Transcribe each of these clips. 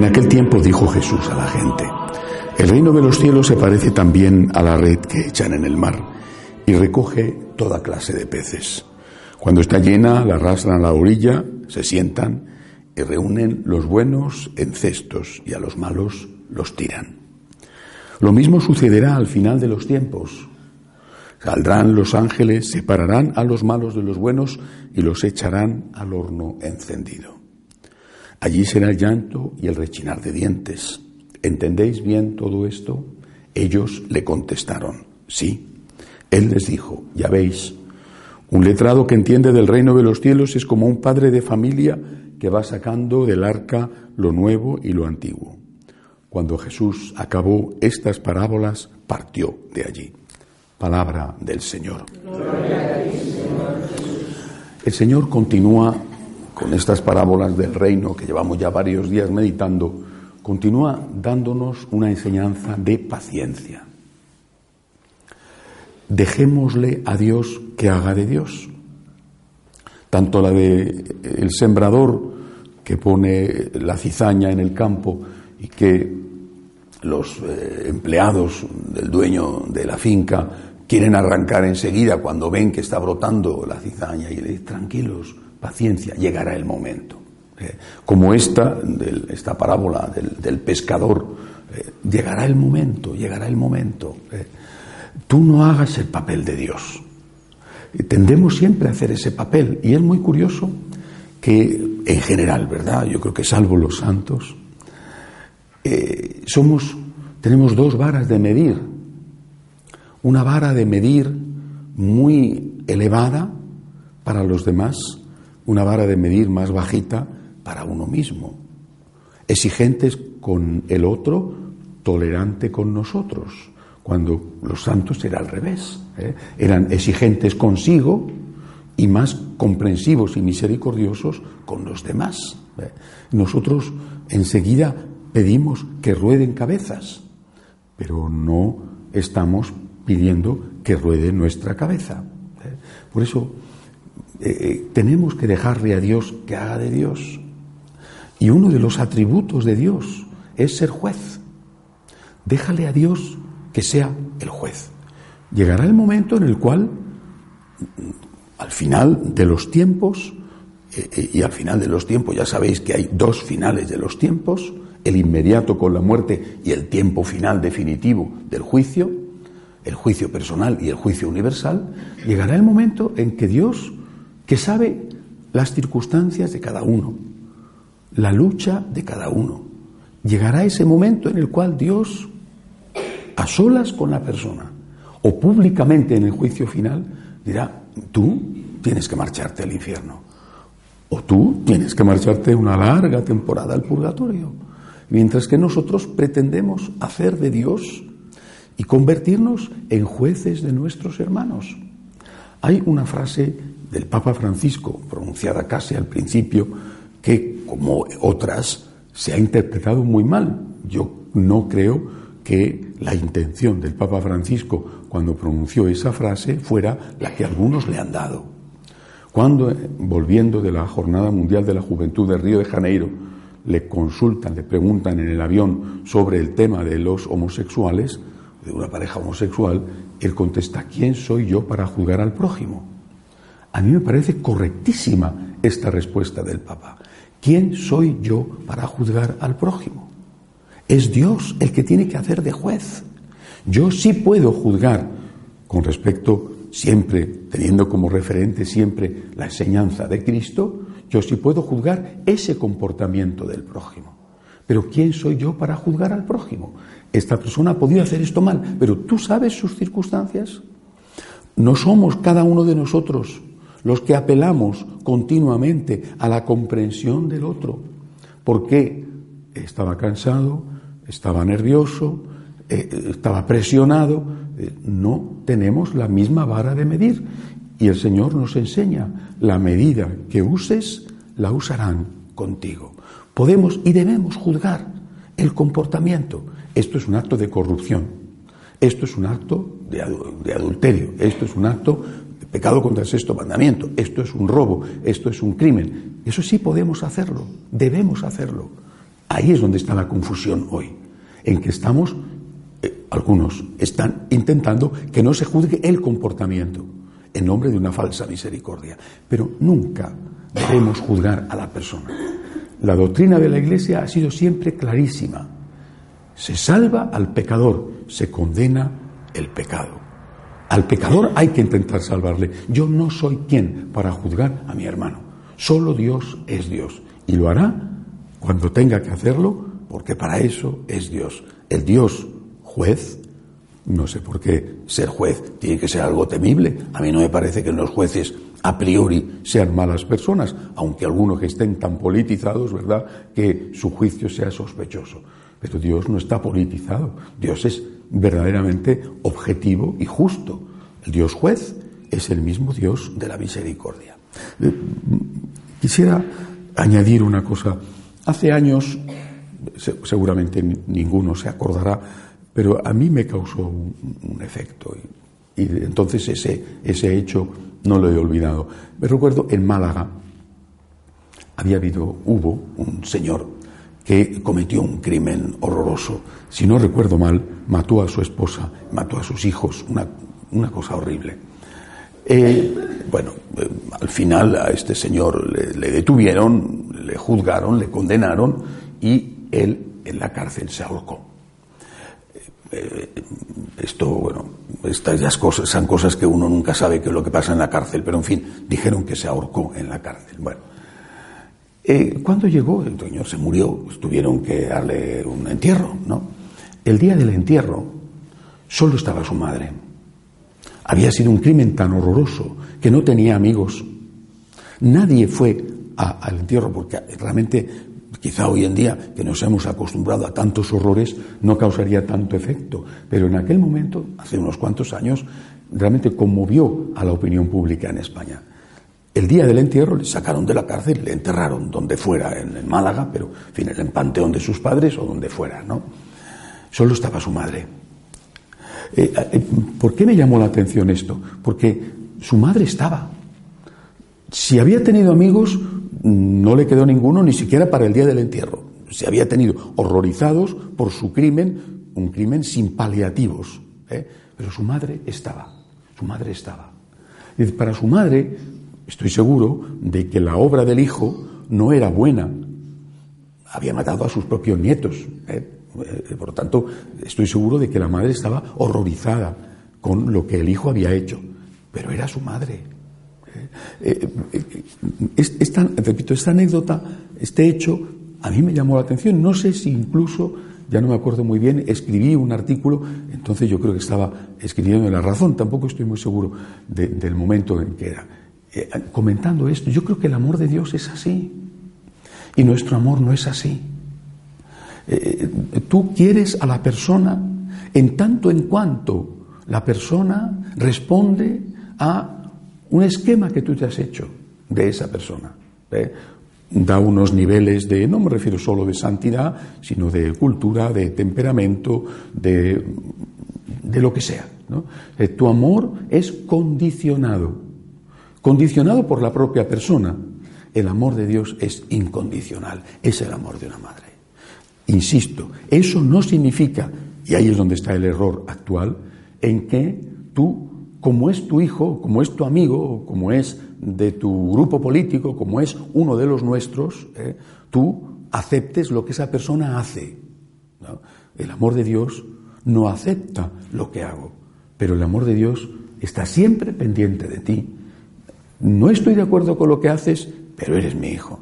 En aquel tiempo dijo Jesús a la gente, el reino de los cielos se parece también a la red que echan en el mar y recoge toda clase de peces. Cuando está llena, la arrastran a la orilla, se sientan y reúnen los buenos en cestos y a los malos los tiran. Lo mismo sucederá al final de los tiempos. Saldrán los ángeles, separarán a los malos de los buenos y los echarán al horno encendido. Allí será el llanto y el rechinar de dientes. ¿Entendéis bien todo esto? Ellos le contestaron, sí. Él les dijo, ya veis, un letrado que entiende del reino de los cielos es como un padre de familia que va sacando del arca lo nuevo y lo antiguo. Cuando Jesús acabó estas parábolas, partió de allí. Palabra del Señor. El Señor continúa con estas parábolas del reino que llevamos ya varios días meditando, continúa dándonos una enseñanza de paciencia. Dejémosle a Dios que haga de Dios. Tanto la de el sembrador que pone la cizaña en el campo y que los eh, empleados del dueño de la finca quieren arrancar enseguida cuando ven que está brotando la cizaña y le dicen, tranquilos, paciencia, llegará el momento. Eh, como esta, esta parábola del, pescador, eh, llegará el momento, llegará el momento. Eh. tú no hagas el papel de Dios. Tendemos siempre a hacer ese papel y es muy curioso que en general, ¿verdad? Yo creo que salvo los santos, somos, tenemos dos varas de medir. Una vara de medir muy elevada para los demás una vara de medir más bajita para uno mismo. Exigentes con el otro, tolerante con nosotros. Cuando los santos era al revés. ¿eh? Eran exigentes consigo y más comprensivos y misericordiosos con los demás. ¿eh? Nosotros enseguida pedimos que rueden cabezas, pero no estamos pidiendo que ruede nuestra cabeza. ¿eh? Por eso eh, eh, tenemos que dejarle a Dios que haga de Dios. Y uno de los atributos de Dios es ser juez. Déjale a Dios que sea el juez. Llegará el momento en el cual, al final de los tiempos, eh, y al final de los tiempos ya sabéis que hay dos finales de los tiempos, el inmediato con la muerte y el tiempo final definitivo del juicio, el juicio personal y el juicio universal, llegará el momento en que Dios que sabe las circunstancias de cada uno, la lucha de cada uno. Llegará ese momento en el cual Dios, a solas con la persona, o públicamente en el juicio final, dirá, tú tienes que marcharte al infierno, o tú tienes que marcharte una larga temporada al purgatorio, mientras que nosotros pretendemos hacer de Dios y convertirnos en jueces de nuestros hermanos. Hay una frase del Papa Francisco, pronunciada casi al principio, que, como otras, se ha interpretado muy mal. Yo no creo que la intención del Papa Francisco cuando pronunció esa frase fuera la que algunos le han dado. Cuando, volviendo de la Jornada Mundial de la Juventud de Río de Janeiro, le consultan, le preguntan en el avión sobre el tema de los homosexuales, de una pareja homosexual, él contesta, ¿quién soy yo para juzgar al prójimo? A mí me parece correctísima esta respuesta del Papa. ¿Quién soy yo para juzgar al prójimo? Es Dios el que tiene que hacer de juez. Yo sí puedo juzgar con respecto siempre, teniendo como referente siempre la enseñanza de Cristo, yo sí puedo juzgar ese comportamiento del prójimo. Pero ¿quién soy yo para juzgar al prójimo? Esta persona ha podido hacer esto mal, pero ¿tú sabes sus circunstancias? No somos cada uno de nosotros los que apelamos continuamente a la comprensión del otro. porque Estaba cansado, estaba nervioso, eh, estaba presionado. Eh, no tenemos la misma vara de medir. Y el Señor nos enseña, la medida que uses, la usarán contigo. Podemos y debemos juzgar el comportamiento. Esto es un acto de corrupción. Esto es un acto de, adulterio. Esto es un acto de pecado contra el sexto mandamiento. Esto es un robo. Esto es un crimen. Eso sí podemos hacerlo. Debemos hacerlo. Ahí es donde está la confusión hoy. En que estamos, eh, algunos están intentando que no se juzgue el comportamiento en nombre de una falsa misericordia. Pero nunca debemos juzgar a la persona. La doctrina de la Iglesia ha sido siempre clarísima. Se salva al pecador, se condena el pecado. Al pecador hay que intentar salvarle. Yo no soy quien para juzgar a mi hermano. Solo Dios es Dios. Y lo hará cuando tenga que hacerlo, porque para eso es Dios. El Dios juez no sé por qué ser juez tiene que ser algo temible. A mí no me parece que los jueces a priori sean malas personas, aunque algunos que estén tan politizados, ¿verdad?, que su juicio sea sospechoso. Pero Dios no está politizado. Dios es verdaderamente objetivo y justo. El Dios juez es el mismo Dios de la misericordia. Eh, quisiera añadir una cosa. Hace años, seguramente ninguno se acordará, pero a mí me causó un, efecto y, entonces ese, ese hecho no lo he olvidado. Me recuerdo en Málaga había habido, hubo un señor que cometió un crimen horroroso. Si no recuerdo mal, mató a su esposa, mató a sus hijos, una, una cosa horrible. Eh, bueno, eh, al final a este señor le, detuvieron, le juzgaron, le condenaron y él en la cárcel se ahorcó. Eh, esto, bueno, estas cosas son cosas que uno nunca sabe qué es lo que pasa en la cárcel, pero en fin, dijeron que se ahorcó en la cárcel. Bueno, eh, cuando llegó, el señor se murió, pues tuvieron que darle un entierro, ¿no? El día del entierro solo estaba su madre. Había sido un crimen tan horroroso que no tenía amigos. Nadie fue al entierro porque realmente Quizá hoy en día, que nos hemos acostumbrado a tantos horrores, no causaría tanto efecto, pero en aquel momento, hace unos cuantos años, realmente conmovió a la opinión pública en España. El día del entierro le sacaron de la cárcel, le enterraron donde fuera, en, Málaga, pero en fin, en el panteón de sus padres o donde fuera, ¿no? Solo estaba su madre. Eh, eh, ¿Por qué me llamó la atención esto? Porque su madre estaba. Si había tenido amigos, no le quedó ninguno ni siquiera para el día del entierro. Se había tenido horrorizados por su crimen, un crimen sin paliativos. ¿eh? Pero su madre estaba, su madre estaba. Y para su madre, estoy seguro de que la obra del hijo no era buena. Había matado a sus propios nietos. ¿eh? Eh, por lo tanto, estoy seguro de que la madre estaba horrorizada con lo que el hijo había hecho. Pero era su madre. Eh, esta, repito, esta anécdota, este hecho, a mí me llamó la atención. No sé si incluso, ya no me acuerdo muy bien, escribí un artículo, entonces yo creo que estaba escribiendo la razón, tampoco estoy muy seguro del momento en que era. Eh, comentando esto, yo creo que el amor de Dios es así. Y nuestro amor no es así. tú quieres a la persona en tanto en cuanto la persona responde a un esquema que tú te has hecho de esa persona. ¿eh? Da unos niveles de, no me refiero solo de santidad, sino de cultura, de temperamento, de, de lo que sea. Eh, tu amor es condicionado, condicionado por la propia persona. El amor de Dios es incondicional, es el amor de una madre. Insisto, eso no significa, y ahí es donde está el error actual, en que tú como es tu hijo, como es tu amigo, como es de tu grupo político, como es uno de los nuestros, ¿eh? tú aceptes lo que esa persona hace. El amor de Dios no acepta lo que hago, pero el amor de Dios está siempre pendiente de ti. No estoy de acuerdo con lo que haces, pero eres mi hijo.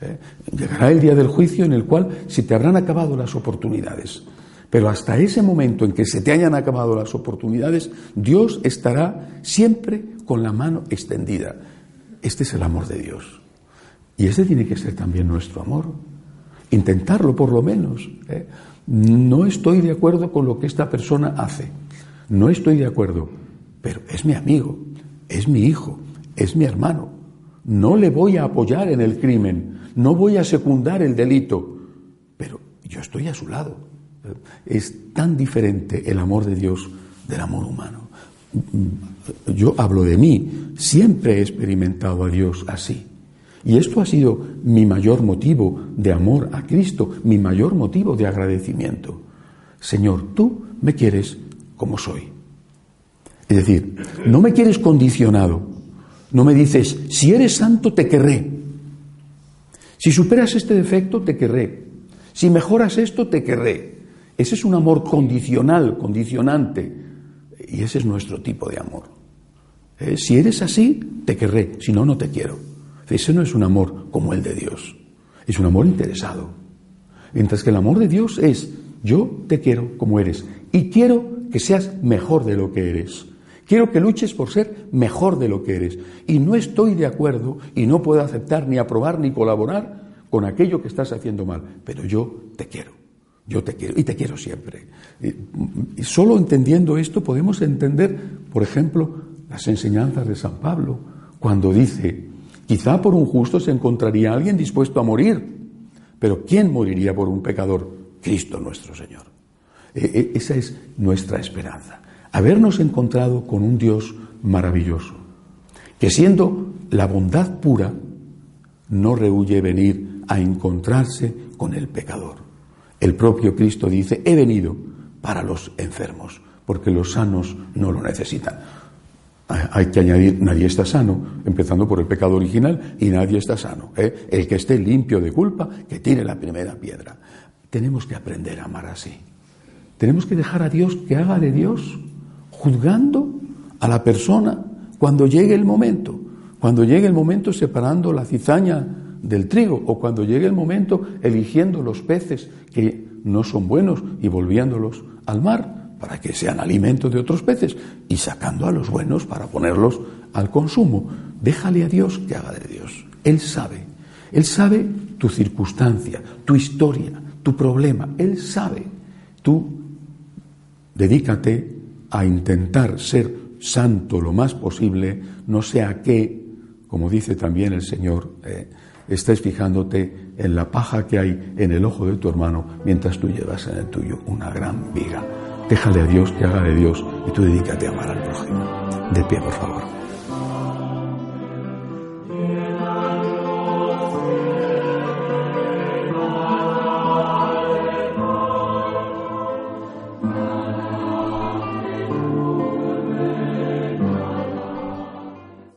¿eh? Llegará el día del juicio en el cual se te habrán acabado las oportunidades. Pero hasta ese momento en que se te hayan acabado las oportunidades, Dios estará siempre con la mano extendida. Este es el amor de Dios. Y ese tiene que ser también nuestro amor. Intentarlo por lo menos. ¿eh? No estoy de acuerdo con lo que esta persona hace. No estoy de acuerdo. Pero es mi amigo, es mi hijo, es mi hermano. No le voy a apoyar en el crimen, no voy a secundar el delito, pero yo estoy a su lado. Es tan diferente el amor de Dios del amor humano. Yo hablo de mí, siempre he experimentado a Dios así. Y esto ha sido mi mayor motivo de amor a Cristo, mi mayor motivo de agradecimiento. Señor, tú me quieres como soy. Es decir, no me quieres condicionado, no me dices, si eres santo te querré, si superas este defecto te querré, si mejoras esto te querré. Ese es un amor condicional, condicionante, y ese es nuestro tipo de amor. Eh, si eres así, te querré, si no, no te quiero. Ese no es un amor como el de Dios, es un amor interesado. Mientras que el amor de Dios es, yo te quiero como eres y quiero que seas mejor de lo que eres. Quiero que luches por ser mejor de lo que eres. Y no estoy de acuerdo y no puedo aceptar ni aprobar ni colaborar con aquello que estás haciendo mal. Pero yo te quiero. Yo te quiero y te quiero siempre. Y solo entendiendo esto podemos entender, por ejemplo, las enseñanzas de San Pablo, cuando dice, Quizá por un justo se encontraría alguien dispuesto a morir, pero ¿quién moriría por un pecador? Cristo nuestro Señor. E, e, esa es nuestra esperanza. Habernos encontrado con un Dios maravilloso, que siendo la bondad pura, no rehuye venir a encontrarse con el pecador. El propio Cristo dice, he venido para los enfermos, porque los sanos no lo necesitan hay que añadir, nadie está sano, empezando por el pecado original, y nadie está sano. ¿eh? El que esté limpio de culpa, que tire la primera piedra. Tenemos que aprender a amar así. Tenemos que dejar a Dios que haga de Dios, juzgando a la persona cuando llegue el momento. Cuando llegue el momento separando la cizaña del trigo, o cuando llegue el momento eligiendo los peces que no son buenos y volviéndolos al mar para que sean alimento de otros peces y sacando a los buenos para ponerlos al consumo. Déjale a Dios que haga de Dios. Él sabe. Él sabe tu circunstancia, tu historia, tu problema. Él sabe. Tú dedícate a intentar ser santo lo más posible, no sea que, como dice también el Señor, eh, estés fijándote en la paja que hay en el ojo de tu hermano mientras tú llevas en el tuyo una gran viga. Déjale a Dios que haga de Dios y tú dedícate a amar al prójimo. De pie, por favor.